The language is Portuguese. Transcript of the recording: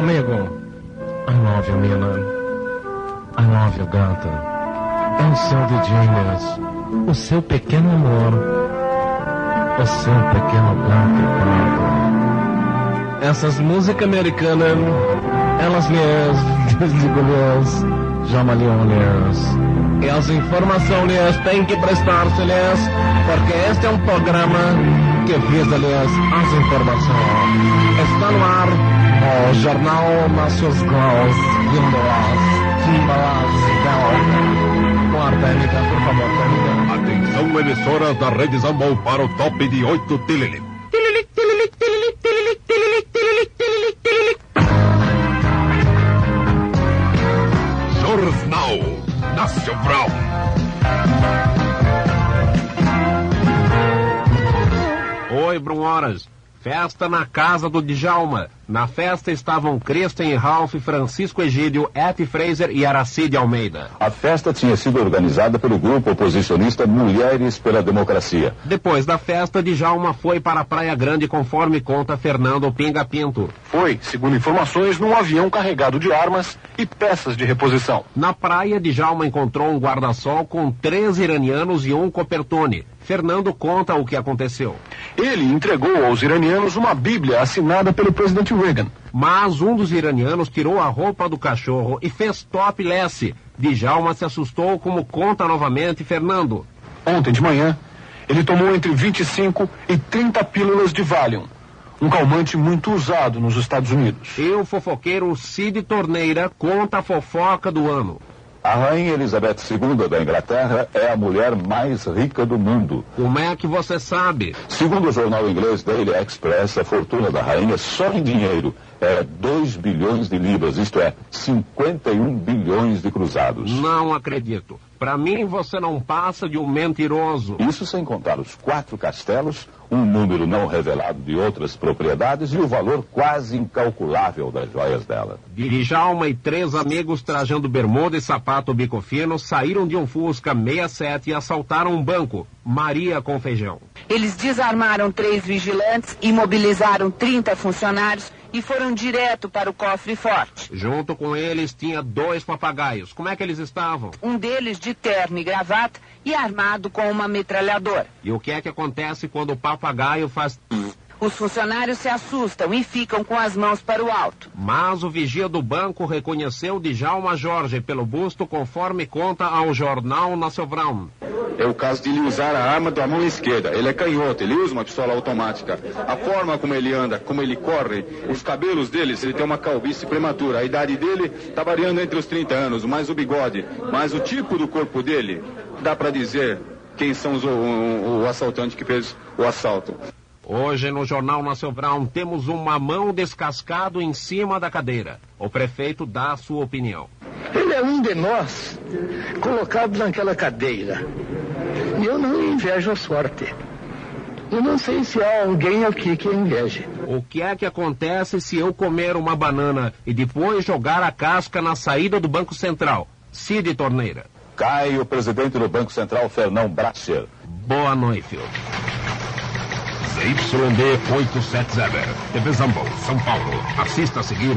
Amigo, I love you, Mina. I love you, gata. É o seu Virginias, o seu pequeno amor, o seu pequeno gato prato. Essas músicas americanas, elas lhes, digo-lhes, chamam-lhes. E as informações têm que prestar-se-lhes, porque este é um programa que visa-lhes as informações. Está no ar o Jornal Nossos Graus, Víndolas, Timbalas, Guarda, técnica, por favor, técnica. Atenção, emissoras da Rede Zambol para o top de 8 Tilili. Jornal Nacional. Oi, Brunhoras. Festa na casa do Djalma. Na festa estavam Kristen Ralph, Francisco Egídio, Eti Fraser e Aracide Almeida. A festa tinha sido organizada pelo grupo oposicionista Mulheres pela Democracia. Depois da festa, Djalma foi para a Praia Grande, conforme conta Fernando Pinga Pinto. Foi, segundo informações, num avião carregado de armas e peças de reposição. Na praia, Djalma encontrou um guarda-sol com três iranianos e um copertone. Fernando conta o que aconteceu. Ele entregou aos iranianos uma Bíblia assinada pelo presidente Reagan. Mas um dos iranianos tirou a roupa do cachorro e fez topless. Djalma se assustou, como conta novamente Fernando. Ontem de manhã, ele tomou entre 25 e 30 pílulas de Valium, um calmante muito usado nos Estados Unidos. E o fofoqueiro Cid Torneira conta a fofoca do ano. A rainha Elizabeth II da Inglaterra é a mulher mais rica do mundo. Como é que você sabe? Segundo o jornal inglês Daily Express, a fortuna da rainha só em dinheiro é 2 bilhões de libras, isto é, 51 bilhões de cruzados. Não acredito. Para mim, você não passa de um mentiroso. Isso sem contar os quatro castelos, um número não revelado de outras propriedades e o valor quase incalculável das joias dela. Dirijalma e três amigos trajando bermuda e sapato bico fino saíram de um Fusca 67 e assaltaram um banco. Maria com feijão. Eles desarmaram três vigilantes, imobilizaram 30 funcionários e foram direto para o cofre forte. Junto com eles tinha dois papagaios. Como é que eles estavam? Um deles de terno e gravata e armado com uma metralhadora. E o que é que acontece quando o papagaio faz. Os funcionários se assustam e ficam com as mãos para o alto. Mas o vigia do banco reconheceu Djalma Jorge pelo busto, conforme conta ao jornal Nacional. É o caso de ele usar a arma da mão esquerda. Ele é canhoto, ele usa uma pistola automática. A forma como ele anda, como ele corre, os cabelos dele, ele tem uma calvície prematura. A idade dele está variando entre os 30 anos, mais o bigode, mais o tipo do corpo dele, dá para dizer quem são os, o, o, o assaltante que fez o assalto. Hoje no Jornal Nacional temos um mamão descascado em cima da cadeira. O prefeito dá a sua opinião. Ele é um de nós, colocado naquela cadeira. E eu não invejo a sorte. Eu não sei se há alguém aqui que inveje. O que é que acontece se eu comer uma banana e depois jogar a casca na saída do Banco Central? Cid Torneira. Cai o presidente do Banco Central, Fernão Bracher. Boa noite. ZYD 870. TV São Paulo. Assista a seguir.